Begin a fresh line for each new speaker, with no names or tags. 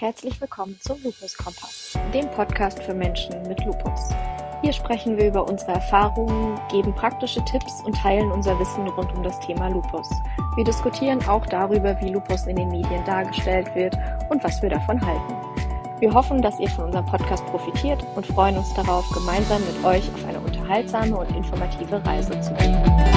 Herzlich willkommen zum Lupus Kompass, dem Podcast für Menschen mit Lupus. Hier sprechen wir über unsere Erfahrungen, geben praktische Tipps und teilen unser Wissen rund um das Thema Lupus. Wir diskutieren auch darüber, wie Lupus in den Medien dargestellt wird und was wir davon halten. Wir hoffen, dass ihr von unserem Podcast profitiert und freuen uns darauf, gemeinsam mit euch auf eine unterhaltsame und informative Reise zu gehen.